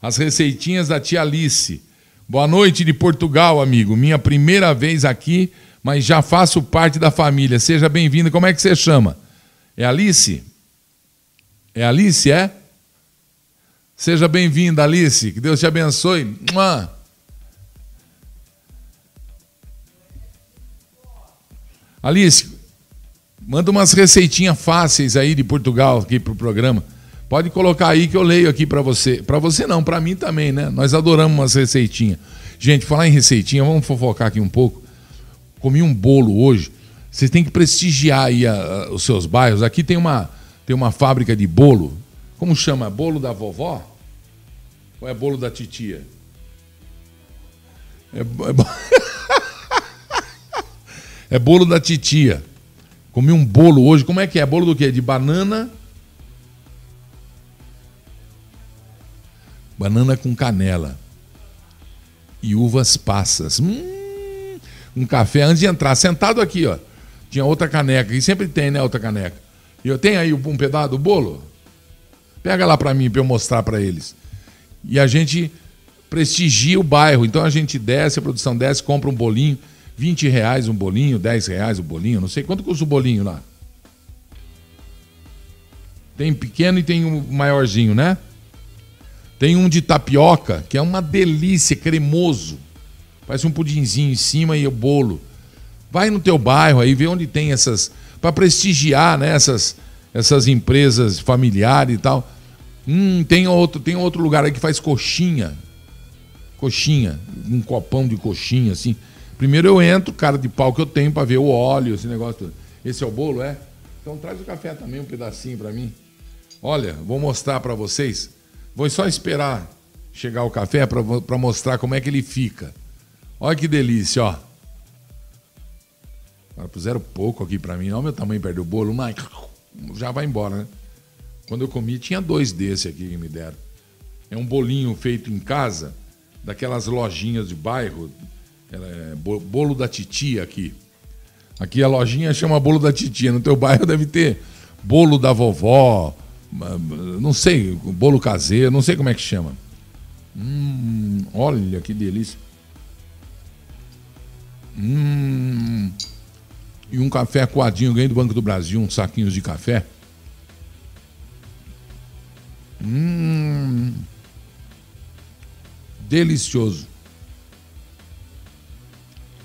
As receitinhas da tia Alice. Boa noite de Portugal, amigo. Minha primeira vez aqui, mas já faço parte da família. Seja bem-vindo. Como é que você chama? É Alice? É Alice, é? Seja bem-vinda, Alice. Que Deus te abençoe. Alice, Manda umas receitinhas fáceis aí de Portugal aqui pro programa. Pode colocar aí que eu leio aqui para você. Para você não, para mim também, né? Nós adoramos umas receitinhas. Gente, falar em receitinha, vamos fofocar aqui um pouco. Comi um bolo hoje. Vocês têm que prestigiar aí a, a, os seus bairros. Aqui tem uma, tem uma fábrica de bolo. Como chama? Bolo da vovó? Ou é bolo da titia? É, é, é bolo da titia. Comi um bolo hoje. Como é que é? Bolo do quê? De banana. Banana com canela. E uvas passas. Hum, um café antes de entrar. Sentado aqui, ó. Tinha outra caneca. E sempre tem, né? Outra caneca. E eu tenho aí um pedaço do bolo? Pega lá para mim, para eu mostrar para eles. E a gente prestigia o bairro. Então a gente desce, a produção desce, compra um bolinho. 20 reais um bolinho, 10 reais o bolinho, não sei quanto custa o bolinho lá. Tem pequeno e tem um maiorzinho, né? Tem um de tapioca, que é uma delícia, cremoso. Parece um pudinzinho em cima e o bolo. Vai no teu bairro aí, vê onde tem essas. para prestigiar né, essas, essas empresas familiares e tal. Hum, tem outro, tem outro lugar aí que faz coxinha. Coxinha. Um copão de coxinha, assim. Primeiro eu entro, cara de pau que eu tenho para ver o óleo, esse negócio todo. Esse é o bolo, é? Então traz o café também, um pedacinho para mim. Olha, vou mostrar para vocês. Vou só esperar chegar o café para mostrar como é que ele fica. Olha que delícia, ó. Agora puseram pouco aqui para mim. Olha o meu tamanho perto do bolo, mas já vai embora, né? Quando eu comi, tinha dois desse aqui que me deram. É um bolinho feito em casa, daquelas lojinhas de bairro. É bolo da titia aqui. Aqui a lojinha chama bolo da titia. No teu bairro deve ter bolo da vovó, não sei, bolo caseiro, não sei como é que chama. Hum, olha que delícia. Hum, e um café coadinho, ganhei do Banco do Brasil, uns saquinhos de café. Hum, delicioso.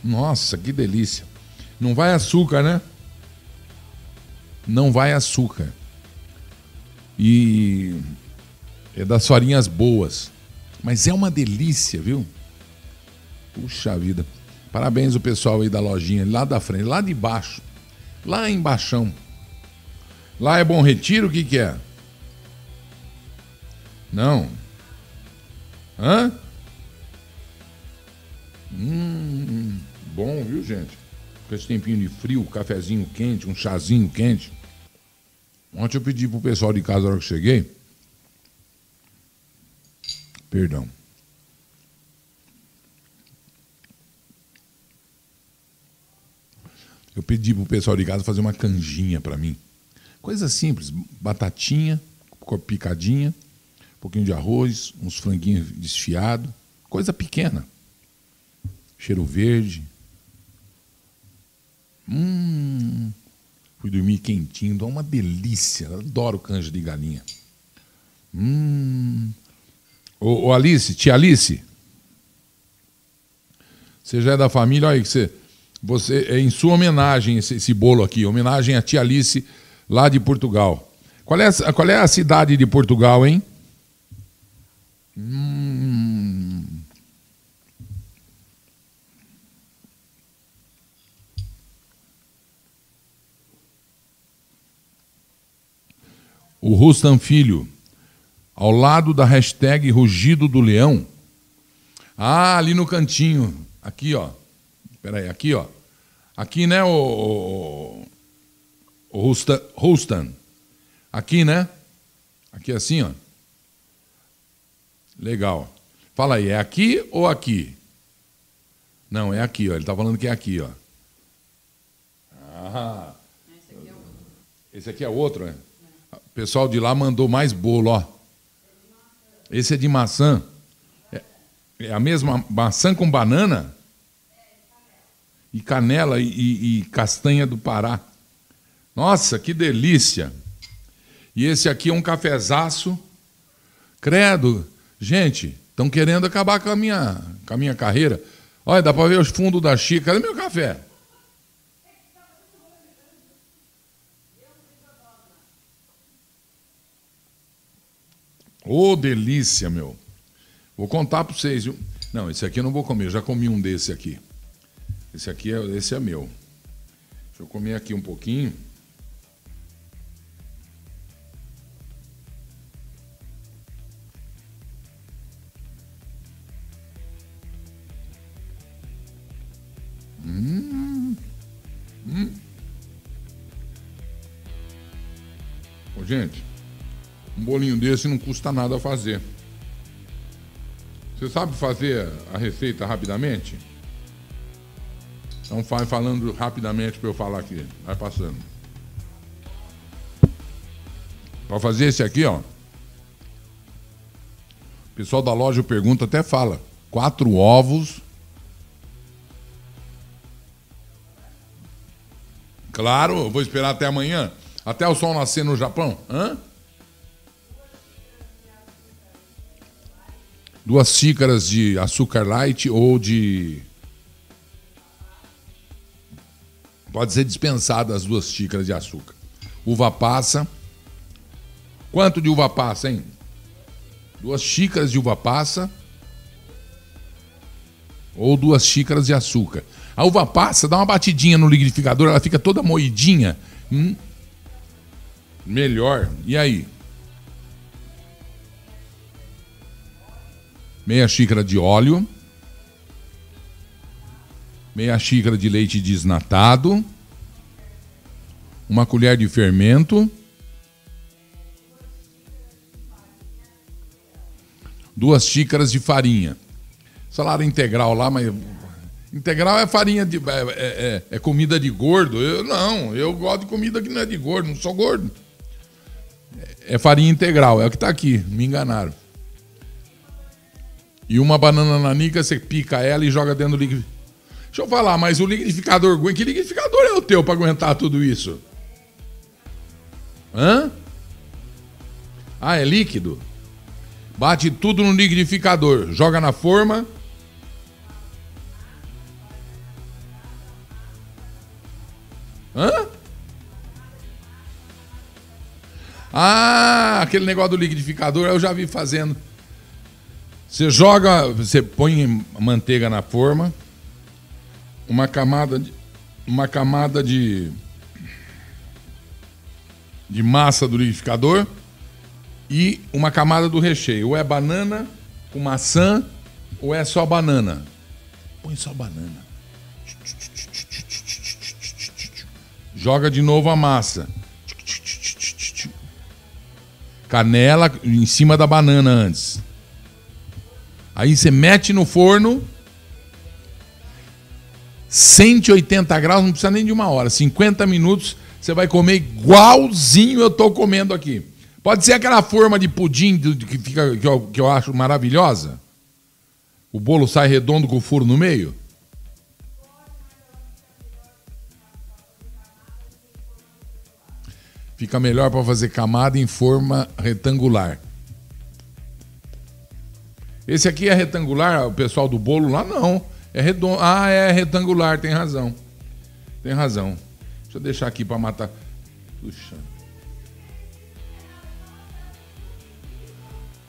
Nossa, que delícia. Não vai açúcar, né? Não vai açúcar. E é das farinhas boas. Mas é uma delícia, viu? Puxa vida. Parabéns o pessoal aí da lojinha, lá da frente, lá de baixo. Lá embaixo. Lá é Bom Retiro, o que que é? Não. Hã? Hum, bom, viu, gente? Com esse tempinho de frio, cafezinho quente, um chazinho quente. Ontem eu pedi pro pessoal de casa na hora que cheguei. Perdão. Eu pedi pro pessoal de casa fazer uma canjinha para mim. Coisa simples, batatinha, picadinha, um pouquinho de arroz, uns franguinhos desfiados, coisa pequena. Cheiro verde. Hum, Fui dormir quentinho, dá uma delícia. Adoro canja de galinha. Hum. Ô, ô, Alice, tia Alice. Você já é da família, olha que você. Você, é em sua homenagem esse, esse bolo aqui, homenagem à tia Alice lá de Portugal. Qual é, qual é a cidade de Portugal, hein? Hum. O Rustam Filho, ao lado da hashtag Rugido do Leão. Ah, ali no cantinho. Aqui, ó. Espera aí, aqui, ó. Aqui, né, o, o, o Rustam. Aqui, né? Aqui assim, ó. Legal. Fala aí, é aqui ou aqui? Não, é aqui, ó. Ele está falando que é aqui, ó. Ah. Esse aqui é é outro, é? Pessoal de lá mandou mais bolo, ó. Esse é de maçã. É, é a mesma maçã com banana? E canela e, e, e castanha do Pará. Nossa, que delícia! E esse aqui é um cafezaço. Credo, gente, estão querendo acabar com a minha, com a minha carreira. Olha, dá para ver os fundos da xícara. Cadê meu café? Ô, oh, delícia, meu. Vou contar para vocês, viu? Não, esse aqui eu não vou comer, eu já comi um desse aqui. Esse aqui é, esse é meu. Deixa eu comer aqui um pouquinho. Desse não custa nada fazer. Você sabe fazer a receita rapidamente? Então vai falando rapidamente para eu falar aqui. Vai passando. Para fazer esse aqui, ó. O pessoal da loja pergunta, até fala. Quatro ovos. Claro, vou esperar até amanhã. Até o sol nascer no Japão. Hã? Duas xícaras de açúcar light ou de Pode ser dispensada as duas xícaras de açúcar. Uva passa. Quanto de uva passa, hein? Duas xícaras de uva passa. Ou duas xícaras de açúcar. A uva passa, dá uma batidinha no liquidificador, ela fica toda moidinha. Hum, melhor. E aí? Meia xícara de óleo meia xícara de leite desnatado, uma colher de fermento, duas xícaras de farinha. Salário integral lá, mas integral é farinha de é, é, é, é comida de gordo. Eu não, eu gosto de comida que não é de gordo, não sou gordo. É farinha integral, é o que está aqui, me enganaram. E uma banana nanica, você pica ela e joga dentro do líquido Deixa eu falar, mas o liquidificador, que liquidificador é o teu para aguentar tudo isso? Hã? Ah, é líquido? Bate tudo no liquidificador, joga na forma. Hã? Ah, aquele negócio do liquidificador eu já vi fazendo. Você joga, você põe manteiga na forma uma camada de, uma camada de, de massa do liquidificador e uma camada do recheio. Ou é banana com maçã ou é só banana. Põe só banana. Joga de novo a massa. Canela em cima da banana antes. Aí você mete no forno 180 graus, não precisa nem de uma hora. 50 minutos, você vai comer igualzinho eu estou comendo aqui. Pode ser aquela forma de pudim que, fica, que, eu, que eu acho maravilhosa. O bolo sai redondo com o furo no meio. Fica melhor para fazer camada em forma retangular. Esse aqui é retangular, o pessoal do bolo lá não. É redondo. Ah, é retangular, tem razão. Tem razão. Deixa eu deixar aqui para matar. Puxa.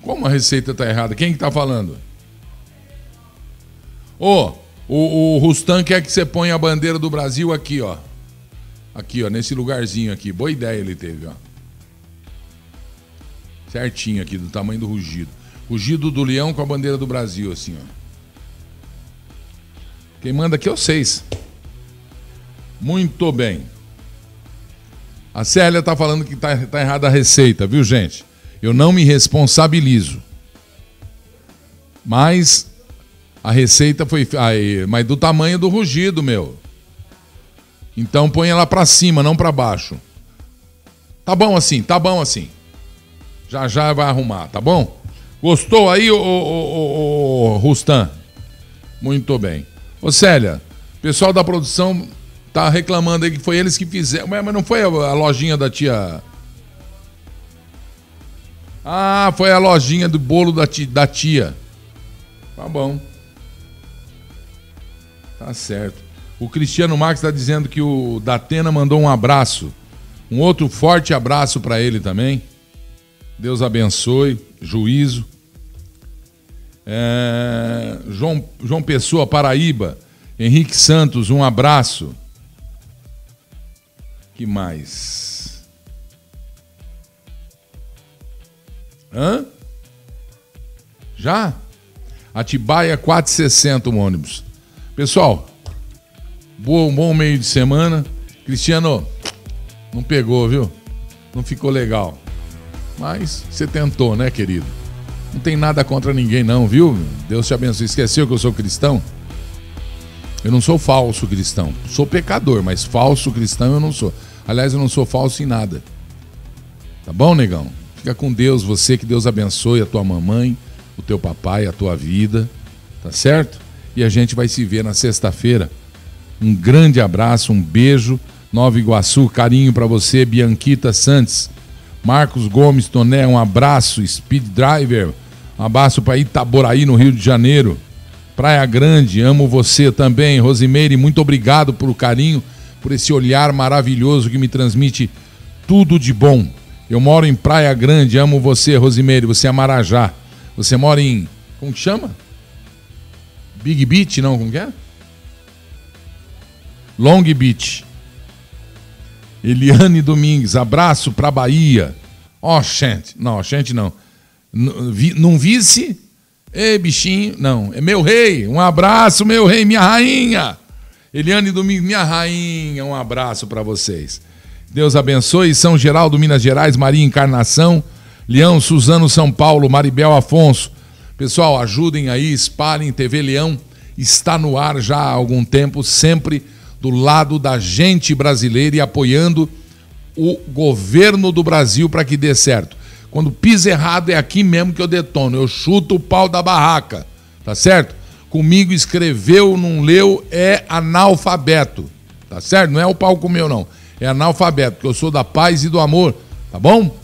Como a receita tá errada? Quem que tá falando? Ô, oh, o, o Rustam quer que você ponha a bandeira do Brasil aqui, ó. Aqui, ó, nesse lugarzinho aqui. Boa ideia ele teve, ó. Certinho aqui, do tamanho do rugido. Rugido do leão com a bandeira do Brasil, assim, ó. Quem manda aqui é seis. Muito bem. A Célia está falando que está tá errada a receita, viu, gente? Eu não me responsabilizo. Mas a receita foi. Aí, mas do tamanho do rugido, meu. Então põe ela para cima, não para baixo. Tá bom assim, tá bom assim. Já já vai arrumar, tá bom? Gostou aí, ô, ô, ô, Rustan? Muito bem. Ô Célia, o pessoal da produção tá reclamando aí que foi eles que fizeram. Mas não foi a lojinha da tia. Ah, foi a lojinha do bolo da tia. Da tia. Tá bom. Tá certo. O Cristiano Marques está dizendo que o Datena mandou um abraço. Um outro forte abraço para ele também. Deus abençoe. Juízo. É, João, João Pessoa, Paraíba. Henrique Santos, um abraço. Que mais? Hã? Já? Atibaia 460 o ônibus. Pessoal, bom, bom meio de semana. Cristiano, não pegou, viu? Não ficou legal. Mas você tentou, né, querido? Não tem nada contra ninguém, não, viu? Deus te abençoe. Esqueceu que eu sou cristão? Eu não sou falso cristão. Sou pecador, mas falso cristão eu não sou. Aliás, eu não sou falso em nada. Tá bom, negão? Fica com Deus, você que Deus abençoe a tua mamãe, o teu papai, a tua vida. Tá certo? E a gente vai se ver na sexta-feira. Um grande abraço, um beijo. Nova Iguaçu, carinho para você, Bianquita Santos. Marcos Gomes Toné, um abraço. Speed Driver, um abraço para Itaboraí, no Rio de Janeiro. Praia Grande, amo você também. Rosimeire, muito obrigado pelo carinho. por esse olhar maravilhoso que me transmite tudo de bom. Eu moro em Praia Grande, amo você, Rosimeire, você é Marajá. Você mora em. Como que chama? Big Beach, não? Como que é? Long Beach. Eliane Domingues, abraço pra Bahia. Ó, oh, gente. Não, gente não. Não vice? Ei, bichinho. Não, é meu rei. Um abraço, meu rei, minha rainha. Eliane Domingues, minha rainha, um abraço para vocês. Deus abençoe. São Geraldo, Minas Gerais, Maria Encarnação, Leão, Suzano, São Paulo, Maribel Afonso. Pessoal, ajudem aí, espalhem. TV Leão está no ar já há algum tempo, sempre do lado da gente brasileira e apoiando o governo do Brasil para que dê certo. Quando pisa errado é aqui mesmo que eu detono, eu chuto o pau da barraca, tá certo? Comigo escreveu, não leu, é analfabeto, tá certo? Não é o pau comeu não, é analfabeto, porque eu sou da paz e do amor, tá bom?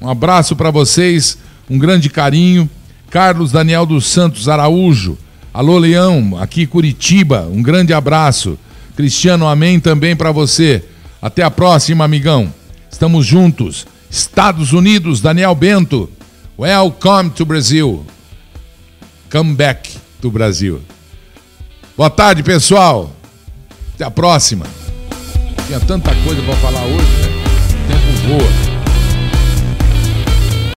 Um abraço para vocês, um grande carinho. Carlos Daniel dos Santos Araújo, alô Leão, aqui Curitiba, um grande abraço. Cristiano, amém também para você. Até a próxima, amigão. Estamos juntos. Estados Unidos, Daniel Bento. Welcome to Brazil. Come back to Brasil. Boa tarde, pessoal. Até a próxima. Tinha tanta coisa para falar hoje, né? O tempo voa.